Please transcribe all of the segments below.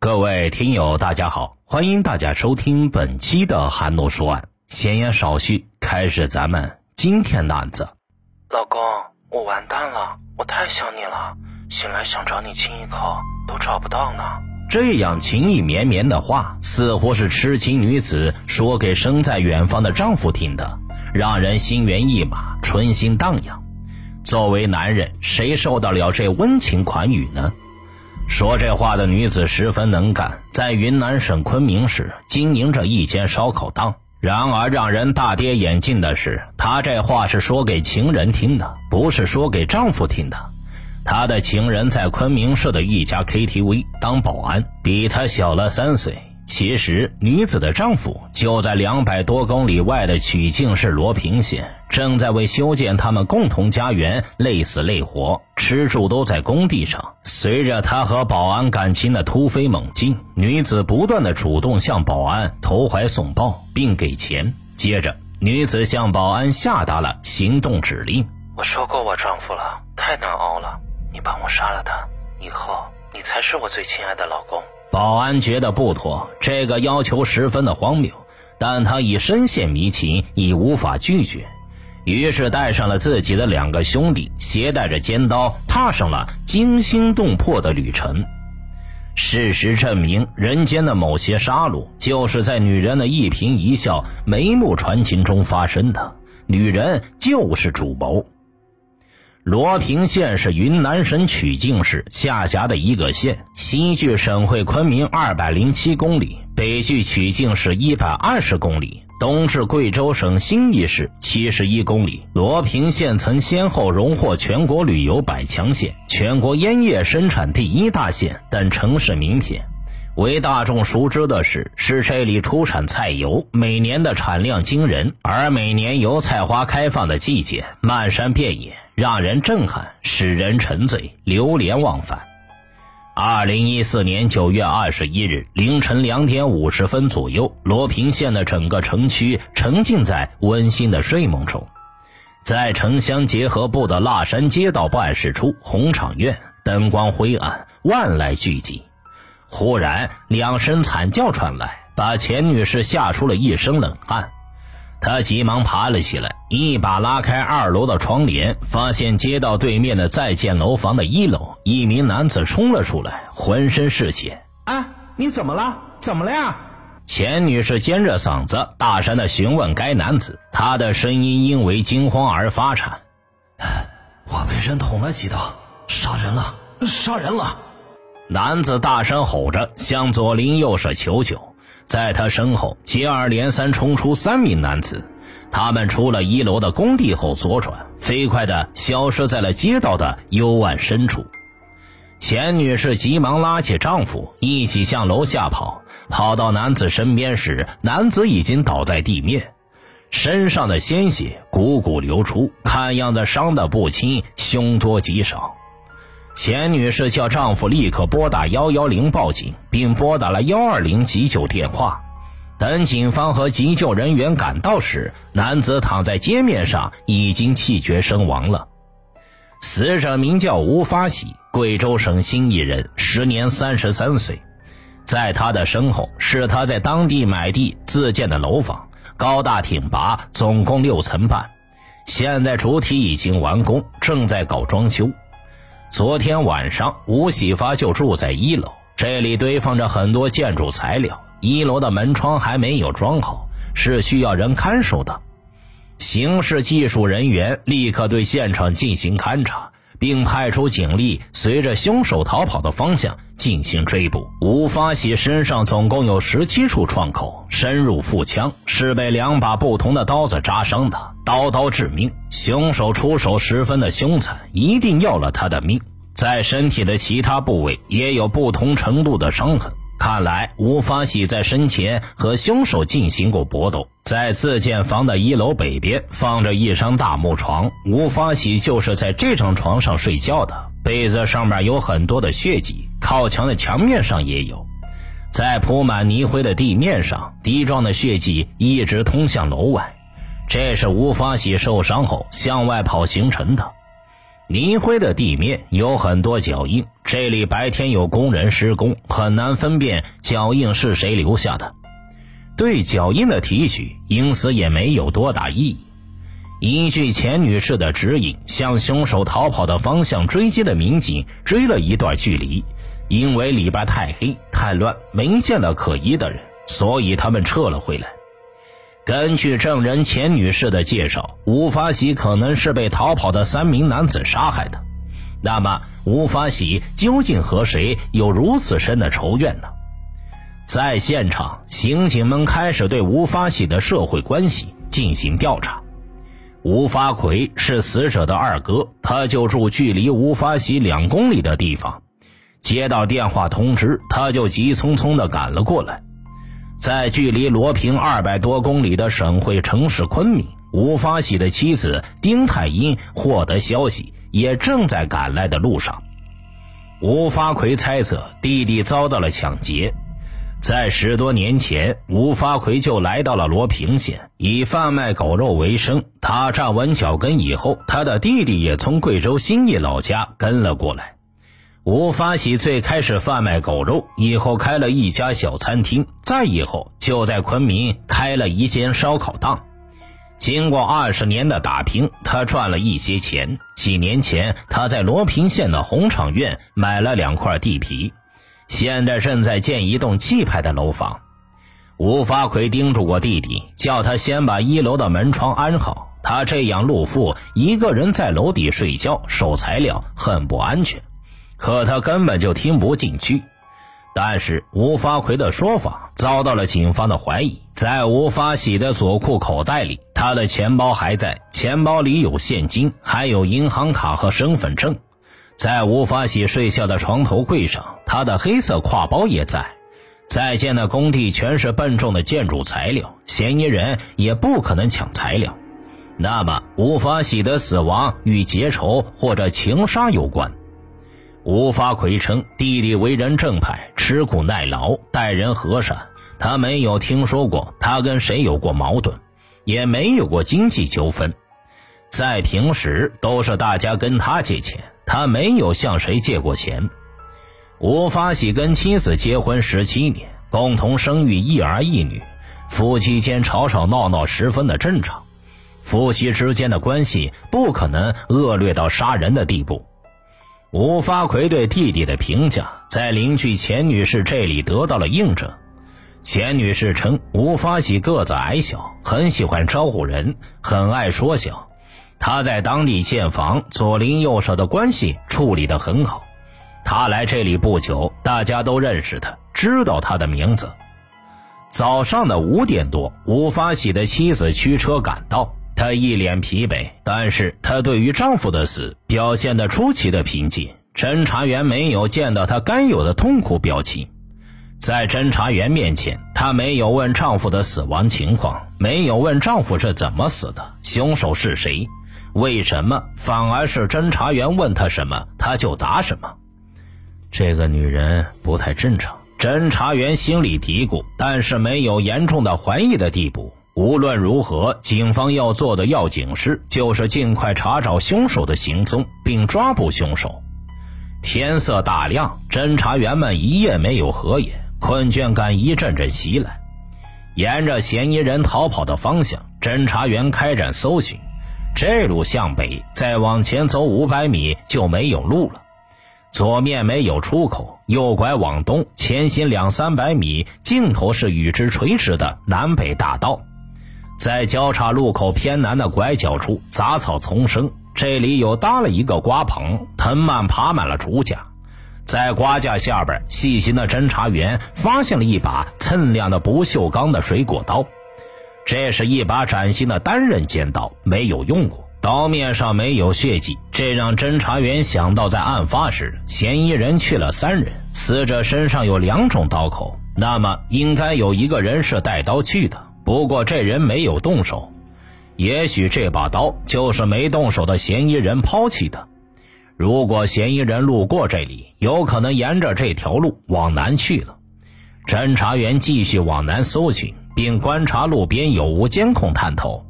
各位听友，大家好，欢迎大家收听本期的韩诺说案。闲言少叙，开始咱们今天的案子。老公，我完蛋了，我太想你了，醒来想找你亲一口都找不到呢。这样情意绵绵的话，似乎是痴情女子说给身在远方的丈夫听的，让人心猿意马，春心荡漾。作为男人，谁受得了这温情款语呢？说这话的女子十分能干，在云南省昆明市经营着一间烧烤档。然而，让人大跌眼镜的是，她这话是说给情人听的，不是说给丈夫听的。她的情人在昆明市的一家 KTV 当保安，比她小了三岁。其实，女子的丈夫就在两百多公里外的曲靖市罗平县，正在为修建他们共同家园累死累活，吃住都在工地上。随着他和保安感情的突飞猛进，女子不断的主动向保安投怀送抱，并给钱。接着，女子向保安下达了行动指令：“我说过我丈夫了，太难熬了，你帮我杀了他，以后你才是我最亲爱的老公。”保安觉得不妥，这个要求十分的荒谬，但他已深陷迷情，已无法拒绝，于是带上了自己的两个兄弟，携带着尖刀，踏上了惊心动魄的旅程。事实证明，人间的某些杀戮，就是在女人的一颦一笑、眉目传情中发生的。女人就是主谋。罗平县是云南省曲靖市下辖的一个县，西距省会昆明二百零七公里，北距曲靖市一百二十公里，东至贵州省兴义市七十一公里。罗平县曾先后荣获全国旅游百强县、全国烟叶生产第一大县等城市名片。为大众熟知的是，是这里出产菜油，每年的产量惊人，而每年油菜花开放的季节，漫山遍野。让人震撼，使人沉醉，流连忘返。二零一四年九月二十一日凌晨两点五十分左右，罗平县的整个城区沉浸在温馨的睡梦中。在城乡结合部的腊山街道办事处红场院，灯光灰暗，万籁俱寂。忽然，两声惨叫传来，把钱女士吓出了一身冷汗。他急忙爬了起来，一把拉开二楼的窗帘，发现街道对面的在建楼房的一楼，一名男子冲了出来，浑身是血。啊，你怎么了？怎么了呀？钱女士尖着嗓子大声的询问该男子，他的声音因为惊慌而发颤。我被人捅了几刀，杀人了，杀人了！男子大声吼着，向左邻右舍求救。在他身后，接二连三冲出三名男子，他们出了一楼的工地后左转，飞快地消失在了街道的幽暗深处。钱女士急忙拉起丈夫，一起向楼下跑。跑到男子身边时，男子已经倒在地面，身上的鲜血汩汩流出，看样子伤得不轻，凶多吉少。钱女士叫丈夫立刻拨打幺幺零报警，并拨打了幺二零急救电话。等警方和急救人员赶到时，男子躺在街面上，已经气绝身亡了。死者名叫吴发喜，贵州省兴义人，时年三十三岁。在他的身后是他在当地买地自建的楼房，高大挺拔，总共六层半。现在主体已经完工，正在搞装修。昨天晚上，吴喜发就住在一楼，这里堆放着很多建筑材料。一楼的门窗还没有装好，是需要人看守的。刑事技术人员立刻对现场进行勘查，并派出警力随着凶手逃跑的方向进行追捕。吴发喜身上总共有十七处创口，深入腹腔，是被两把不同的刀子扎伤的。刀刀致命，凶手出手十分的凶残，一定要了他的命。在身体的其他部位也有不同程度的伤痕，看来吴发喜在生前和凶手进行过搏斗。在自建房的一楼北边放着一张大木床，吴发喜就是在这张床上睡觉的。被子上面有很多的血迹，靠墙的墙面上也有。在铺满泥灰的地面上，滴状的血迹一直通向楼外。这是吴发喜受伤后向外跑形成的。泥灰的地面有很多脚印，这里白天有工人施工，很难分辨脚印是谁留下的。对脚印的提取，因此也没有多大意义。依据钱女士的指引，向凶手逃跑的方向追击的民警追了一段距离，因为里边太黑太乱，没见到可疑的人，所以他们撤了回来。根据证人钱女士的介绍，吴发喜可能是被逃跑的三名男子杀害的。那么，吴发喜究竟和谁有如此深的仇怨呢？在现场，刑警们开始对吴发喜的社会关系进行调查。吴发奎是死者的二哥，他就住距离吴发喜两公里的地方。接到电话通知，他就急匆匆地赶了过来。在距离罗平二百多公里的省会城市昆明，吴发喜的妻子丁太英获得消息，也正在赶来的路上。吴发奎猜测弟弟遭到了抢劫，在十多年前，吴发奎就来到了罗平县，以贩卖狗肉为生。他站稳脚跟以后，他的弟弟也从贵州兴义老家跟了过来。吴发喜最开始贩卖狗肉，以后开了一家小餐厅，再以后就在昆明开了一间烧烤档。经过二十年的打拼，他赚了一些钱。几年前，他在罗平县的红场院买了两块地皮，现在正在建一栋气派的楼房。吴发奎叮嘱过弟弟，叫他先把一楼的门窗安好。他这样露富，一个人在楼底睡觉守材料，很不安全。可他根本就听不进去，但是吴发奎的说法遭到了警方的怀疑。在吴发喜的左裤口袋里，他的钱包还在，钱包里有现金，还有银行卡和身份证。在吴发喜睡觉的床头柜上，他的黑色挎包也在。在建的工地全是笨重的建筑材料，嫌疑人也不可能抢材料。那么，吴发喜的死亡与结仇或者情杀有关？吴发奎称，弟弟为人正派，吃苦耐劳，待人和善。他没有听说过他跟谁有过矛盾，也没有过经济纠纷。在平时都是大家跟他借钱，他没有向谁借过钱。吴发喜跟妻子结婚十七年，共同生育一儿一女，夫妻间吵吵闹闹十分的正常。夫妻之间的关系不可能恶劣到杀人的地步。吴发奎对弟弟的评价，在邻居钱女士这里得到了印证。钱女士称，吴发喜个子矮小，很喜欢招呼人，很爱说笑。他在当地建房，左邻右舍的关系处理得很好。他来这里不久，大家都认识他，知道他的名字。早上的五点多，吴发喜的妻子驱车赶到。她一脸疲惫，但是她对于丈夫的死表现得出奇的平静。侦查员没有见到她该有的痛苦表情，在侦查员面前，她没有问丈夫的死亡情况，没有问丈夫是怎么死的，凶手是谁，为什么，反而是侦查员问她什么，她就答什么。这个女人不太正常，侦查员心里嘀咕，但是没有严重的怀疑的地步。无论如何，警方要做的要紧事就是尽快查找凶手的行踪，并抓捕凶手。天色大亮，侦查员们一夜没有合眼，困倦感一阵阵袭来。沿着嫌疑人逃跑的方向，侦查员开展搜寻。这路向北，再往前走五百米就没有路了。左面没有出口，右拐往东，前行两三百米，尽头是与之垂直的南北大道。在交叉路口偏南的拐角处，杂草丛生。这里有搭了一个瓜棚，藤蔓爬满了竹架。在瓜架下边，细心的侦查员发现了一把锃亮的不锈钢的水果刀。这是一把崭新的单刃尖刀，没有用过，刀面上没有血迹，这让侦查员想到，在案发时，嫌疑人去了三人，死者身上有两种刀口，那么应该有一个人是带刀去的。不过这人没有动手，也许这把刀就是没动手的嫌疑人抛弃的。如果嫌疑人路过这里，有可能沿着这条路往南去了。侦查员继续往南搜寻，并观察路边有无监控探头。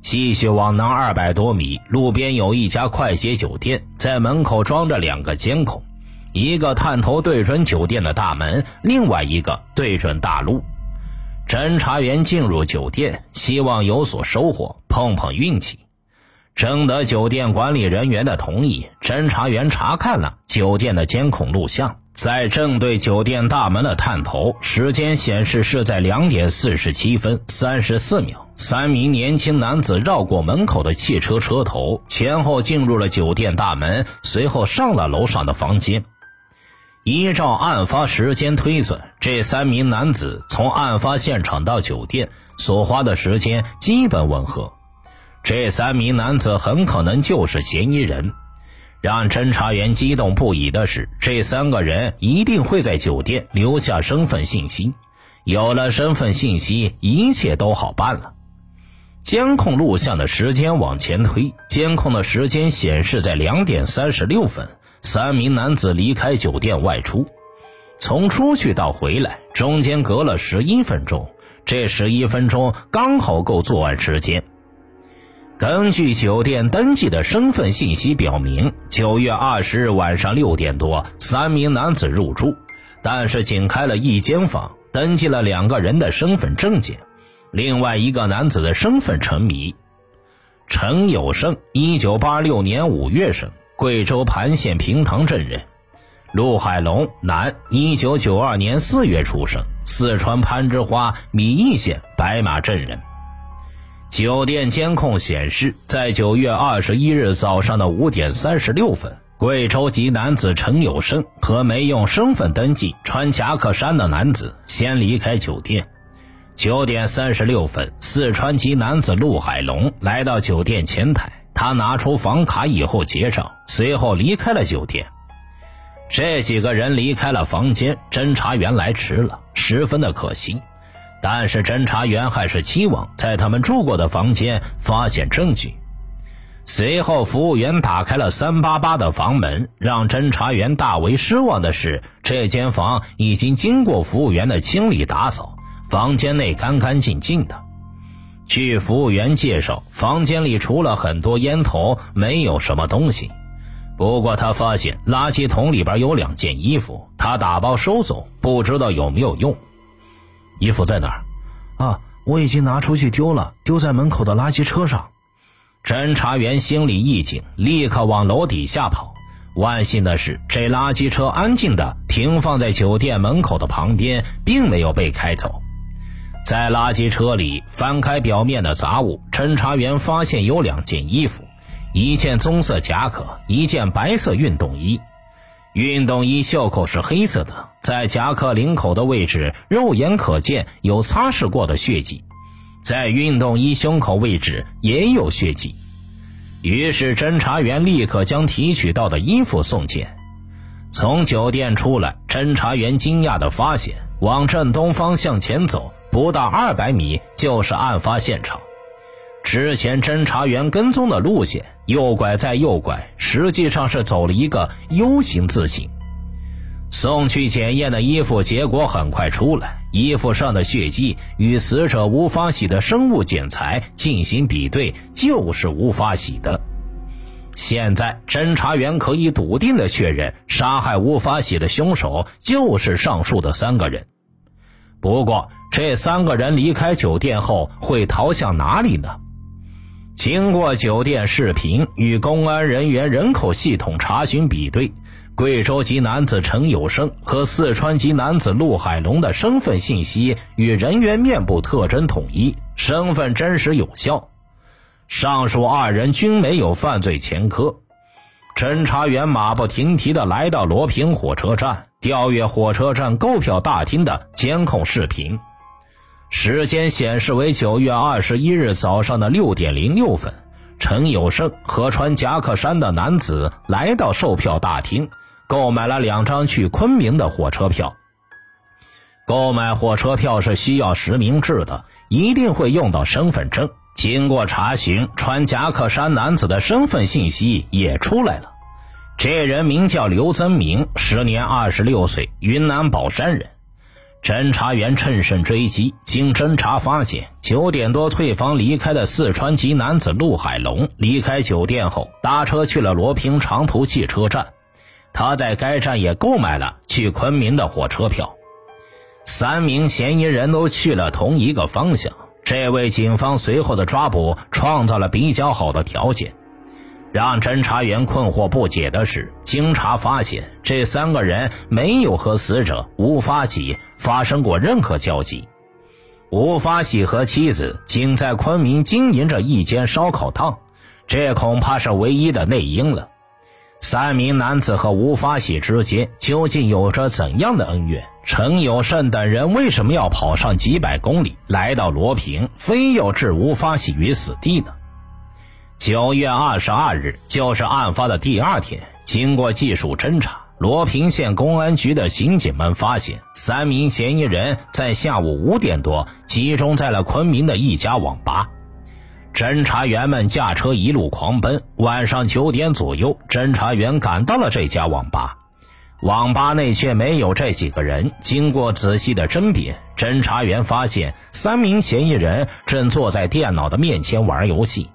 继续往南二百多米，路边有一家快捷酒店，在门口装着两个监控，一个探头对准酒店的大门，另外一个对准大路。侦查员进入酒店，希望有所收获，碰碰运气。征得酒店管理人员的同意，侦查员查看了酒店的监控录像。在正对酒店大门的探头，时间显示是在两点四十七分三十四秒。三名年轻男子绕过门口的汽车车头，前后进入了酒店大门，随后上了楼上的房间。依照案发时间推算，这三名男子从案发现场到酒店所花的时间基本吻合。这三名男子很可能就是嫌疑人。让侦查员激动不已的是，这三个人一定会在酒店留下身份信息。有了身份信息，一切都好办了。监控录像的时间往前推，监控的时间显示在两点三十六分，三名男子离开酒店外出。从出去到回来，中间隔了十一分钟，这十一分钟刚好够作案时间。根据酒店登记的身份信息表明，九月二十日晚上六点多，三名男子入住，但是仅开了一间房，登记了两个人的身份证件，另外一个男子的身份成谜。陈有胜，一九八六年五月生，贵州盘县平塘镇人；陆海龙，男，一九九二年四月出生，四川攀枝花米易县白马镇人。酒店监控显示，在九月二十一日早上的五点三十六分，贵州籍男子陈有生和没用身份登记、穿夹克衫的男子先离开酒店。九点三十六分，四川籍男子陆海龙来到酒店前台，他拿出房卡以后结账，随后离开了酒店。这几个人离开了房间，侦查员来迟了，十分的可惜。但是侦查员还是期望在他们住过的房间发现证据。随后，服务员打开了三八八的房门，让侦查员大为失望的是，这间房已经经过服务员的清理打扫，房间内干干净净的。据服务员介绍，房间里除了很多烟头，没有什么东西。不过他发现垃圾桶里边有两件衣服，他打包收走，不知道有没有用。衣服在哪儿？啊，我已经拿出去丢了，丢在门口的垃圾车上。侦查员心里一紧，立刻往楼底下跑。万幸的是，这垃圾车安静地停放在酒店门口的旁边，并没有被开走。在垃圾车里翻开表面的杂物，侦查员发现有两件衣服，一件棕色夹克，一件白色运动衣。运动衣袖口是黑色的，在夹克领口的位置，肉眼可见有擦拭过的血迹，在运动衣胸口位置也有血迹。于是，侦查员立刻将提取到的衣服送检。从酒店出来，侦查员惊讶地发现，往正东方向前走，不到二百米就是案发现场。之前侦查员跟踪的路线，右拐再右拐，实际上是走了一个 U 型字形。送去检验的衣服结果很快出来，衣服上的血迹与死者无法洗的生物检材进行比对，就是无法洗的。现在侦查员可以笃定的确认，杀害无法洗的凶手就是上述的三个人。不过，这三个人离开酒店后会逃向哪里呢？经过酒店视频与公安人员人口系统查询比对，贵州籍男子陈有生和四川籍男子陆海龙的身份信息与人员面部特征统一，身份真实有效。上述二人均没有犯罪前科。侦查员马不停蹄地来到罗平火车站，调阅火车站购票大厅的监控视频。时间显示为九月二十一日早上的六点零六分，陈有胜和穿夹克衫的男子来到售票大厅，购买了两张去昆明的火车票。购买火车票是需要实名制的，一定会用到身份证。经过查询，穿夹克衫男子的身份信息也出来了，这人名叫刘增明，时年二十六岁，云南保山人。侦查员趁胜追击，经侦查发现，九点多退房离开的四川籍男子陆海龙离开酒店后，搭车去了罗平长途汽车站。他在该站也购买了去昆明的火车票。三名嫌疑人都去了同一个方向，这为警方随后的抓捕创造了比较好的条件。让侦查员困惑不解的是，经查发现，这三个人没有和死者吴发喜发生过任何交集。吴发喜和妻子仅在昆明经营着一间烧烤档，这恐怕是唯一的内因了。三名男子和吴发喜之间究竟有着怎样的恩怨？陈有胜等人为什么要跑上几百公里来到罗平，非要置吴发喜于死地呢？九月二十二日，就是案发的第二天。经过技术侦查，罗平县公安局的刑警们发现，三名嫌疑人在下午五点多集中在了昆明的一家网吧。侦查员们驾车一路狂奔，晚上九点左右，侦查员赶到了这家网吧。网吧内却没有这几个人。经过仔细的甄别，侦查员发现三名嫌疑人正坐在电脑的面前玩游戏。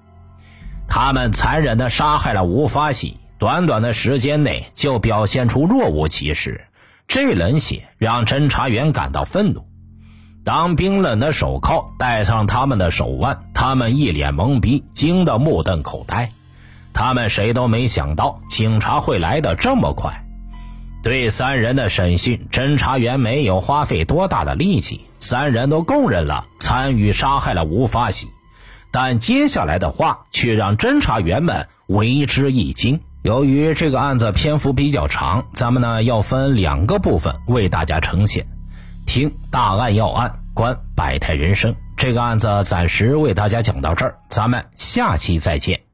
他们残忍地杀害了吴发喜，短短的时间内就表现出若无其事，这冷血让侦查员感到愤怒。当冰冷的手铐戴上他们的手腕，他们一脸懵逼，惊得目瞪口呆。他们谁都没想到警察会来得这么快。对三人的审讯，侦查员没有花费多大的力气，三人都供认了参与杀害了吴发喜。但接下来的话却让侦查员们为之一惊。由于这个案子篇幅比较长，咱们呢要分两个部分为大家呈现。听大案要案，观百态人生。这个案子暂时为大家讲到这儿，咱们下期再见。